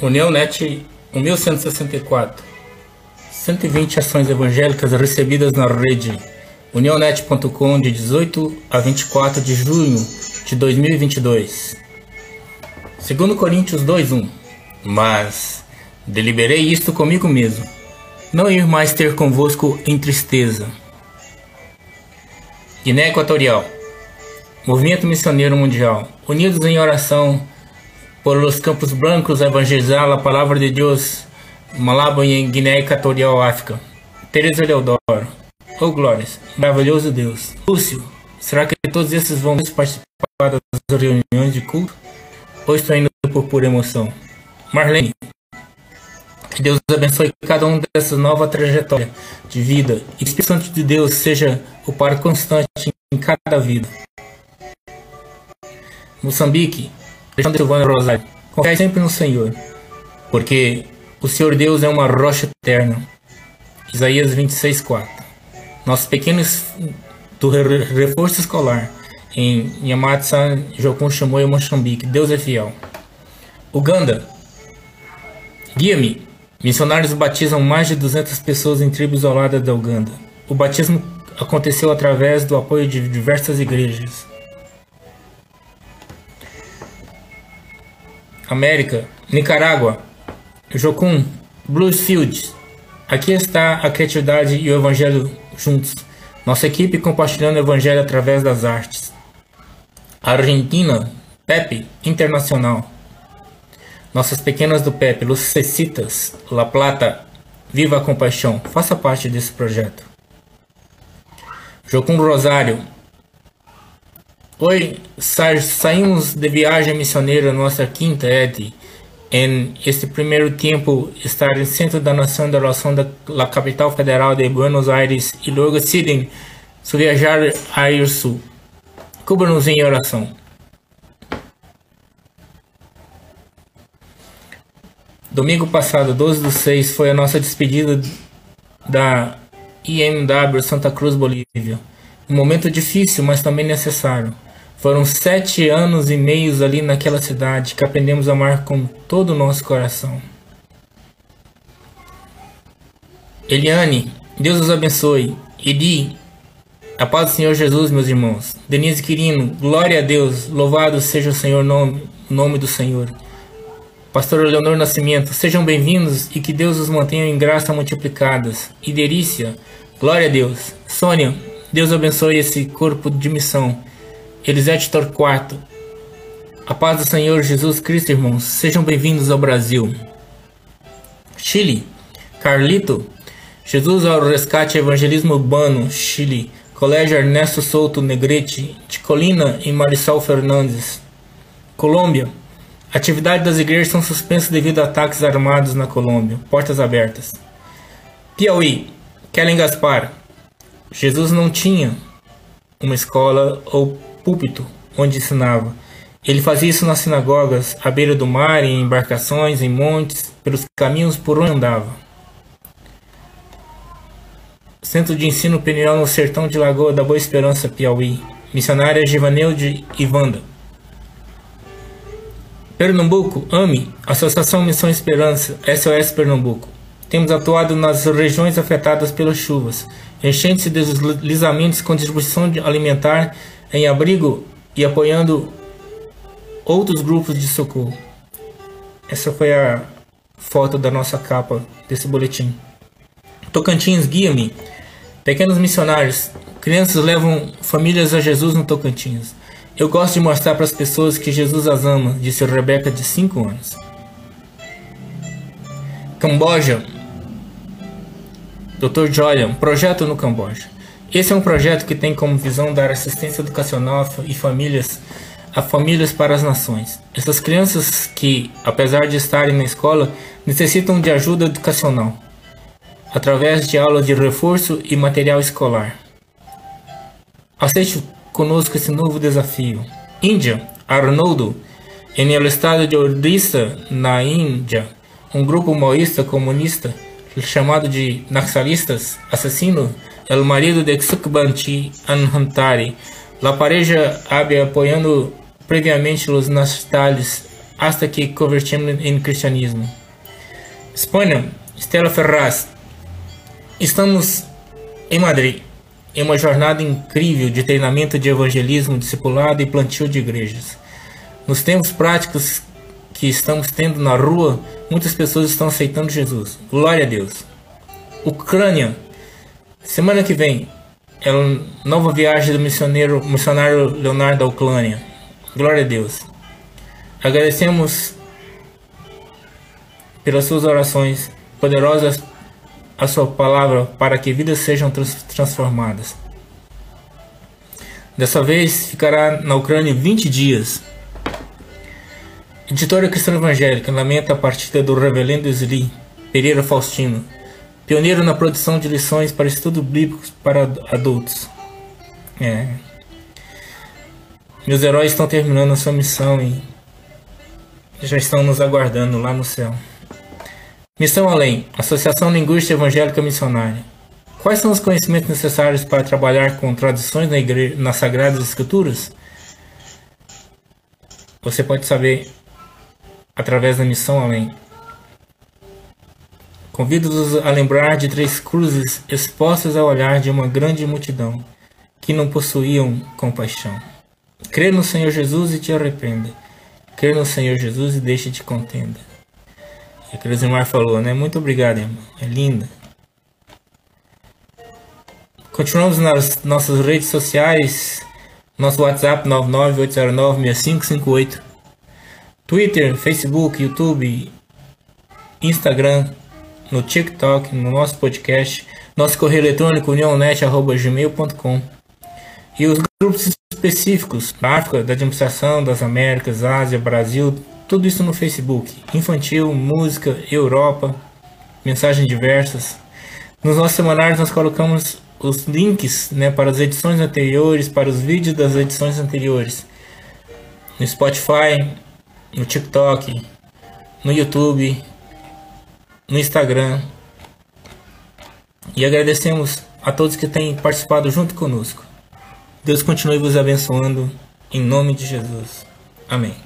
União Net 1164. 120 ações evangélicas recebidas na rede unionet.com de 18 a 24 de junho de 2022. Segundo Coríntios 2:1. Mas deliberei isto comigo mesmo, não ir mais ter convosco em tristeza. Guiné Equatorial. Movimento Missioneiro Mundial, unidos em oração por los campos brancos evangelizar a palavra de Deus, Malabo em Guiné Equatorial, África. Teresa Leodoro. Oh glórias, maravilhoso Deus. Lúcio, será que todos esses vão participar das reuniões de culto? Ou estou indo por pura emoção? Marlene, que Deus abençoe cada um dessa nova trajetória de vida e que o Espírito Santo de Deus seja o par constante em cada vida. Moçambique, Alexandre Silvana Rosário, confie sempre no Senhor, porque o Senhor Deus é uma rocha eterna. Isaías 26:4. Nossos pequenos do reforço escolar em Yamatsa, Jokun chamou em Moçambique. Deus é fiel. Uganda. Guia-me. Missionários batizam mais de 200 pessoas em tribos isoladas da Uganda. O batismo aconteceu através do apoio de diversas igrejas. América, Nicarágua, Jocum, Bluesfield. Aqui está a criatividade e o evangelho juntos. Nossa equipe compartilhando o evangelho através das artes. Argentina, Pepe Internacional. Nossas pequenas do Pepe, Lucecitas, La Plata, Viva a Compaixão. Faça parte desse projeto. Jocum Rosário, Oi, saímos de viagem missioneira nossa quinta Ed. Em este primeiro tempo, estar no centro da nação da relação da capital federal de Buenos Aires e logo decidem su viajar a isso. Cubra-nos em oração. Domingo passado, 12 do 6, foi a nossa despedida da IMW Santa Cruz, Bolívia. Um momento difícil, mas também necessário. Foram sete anos e meios ali naquela cidade que aprendemos a amar com todo o nosso coração. Eliane, Deus os abençoe. Edi, a paz do Senhor Jesus, meus irmãos. Denise Quirino, glória a Deus, louvado seja o Senhor, nome, nome do Senhor. Pastor Leonor Nascimento, sejam bem-vindos e que Deus os mantenha em graça multiplicadas. Iderícia, glória a Deus. Sônia, Deus abençoe esse corpo de missão. Elisete Torquato. A paz do Senhor Jesus Cristo, irmãos. Sejam bem-vindos ao Brasil. Chile. Carlito. Jesus ao Resgate Evangelismo Urbano, Chile. Colégio Ernesto Souto Negrete, de Colina, em Marisol Fernandes. Colômbia. Atividades das igrejas são suspensas devido a ataques armados na Colômbia. Portas abertas. Piauí. Kellen Gaspar. Jesus não tinha uma escola ou púlpito onde ensinava. Ele fazia isso nas sinagogas, à beira do mar, em embarcações, em montes, pelos caminhos por onde andava. Centro de Ensino Peniel no Sertão de Lagoa da Boa Esperança, Piauí. Missionária Givaneude Ivanda. Pernambuco, AME, Associação Missão Esperança, SOS Pernambuco. Temos atuado nas regiões afetadas pelas chuvas, enchentes e deslizamentos com distribuição alimentar em abrigo e apoiando outros grupos de socorro. Essa foi a foto da nossa capa desse boletim. Tocantins guia-me. Pequenos missionários. Crianças levam famílias a Jesus no Tocantins. Eu gosto de mostrar para as pessoas que Jesus as ama, disse Rebeca de 5 anos. Camboja. Dr. Joya, um projeto no Camboja. Esse é um projeto que tem como visão dar assistência educacional e famílias a famílias para as nações. Essas crianças que, apesar de estarem na escola, necessitam de ajuda educacional, através de aulas de reforço e material escolar. Aceite conosco esse novo desafio. Índia, Arnoldo, em el estado de Odisha, na Índia, um grupo maoísta comunista chamado de Naxalistas assassino el marido de Sukbanti Anhantari. La pareja había apoiando previamente os nacionais hasta que convertimos em cristianismo. Espanha, Estela Ferraz. Estamos em Madrid, em uma jornada incrível de treinamento de evangelismo, discipulado e plantio de igrejas. Nos tempos práticos que estamos tendo na rua, muitas pessoas estão aceitando Jesus. Glória a Deus. Ucrânia. Semana que vem, é a nova viagem do missionário, missionário Leonardo da Ucrânia. Glória a Deus. Agradecemos pelas suas orações poderosas a sua palavra para que vidas sejam trans transformadas. Dessa vez ficará na Ucrânia 20 dias. Editora Cristã Evangélica lamenta a partida do reverendo Sli Pereira Faustino, pioneiro na produção de lições para estudos bíblicos para adultos. É. Meus heróis estão terminando a sua missão e já estão nos aguardando lá no céu. Missão Além Associação Linguística Evangélica Missionária. Quais são os conhecimentos necessários para trabalhar com tradições na igreja, nas Sagradas Escrituras? Você pode saber através da Missão Além. Convido-os a lembrar de três cruzes expostas ao olhar de uma grande multidão que não possuíam compaixão. Crê no Senhor Jesus e te arrependa. Crê no Senhor Jesus e deixe de contenda. E a Cruzimar falou, né? Muito obrigado, irmão. É linda. Continuamos nas nossas redes sociais. Nosso WhatsApp 998096558. Twitter, Facebook, YouTube, Instagram, no TikTok, no nosso podcast, nosso correio eletrônico unionet.gmail.com e os grupos específicos, África, da Administração das Américas, Ásia, Brasil, tudo isso no Facebook. Infantil, música, Europa, mensagens diversas. Nos nossos semanários nós colocamos os links né, para as edições anteriores, para os vídeos das edições anteriores. No Spotify, no TikTok, no YouTube, no Instagram. E agradecemos a todos que têm participado junto conosco. Deus continue vos abençoando em nome de Jesus. Amém.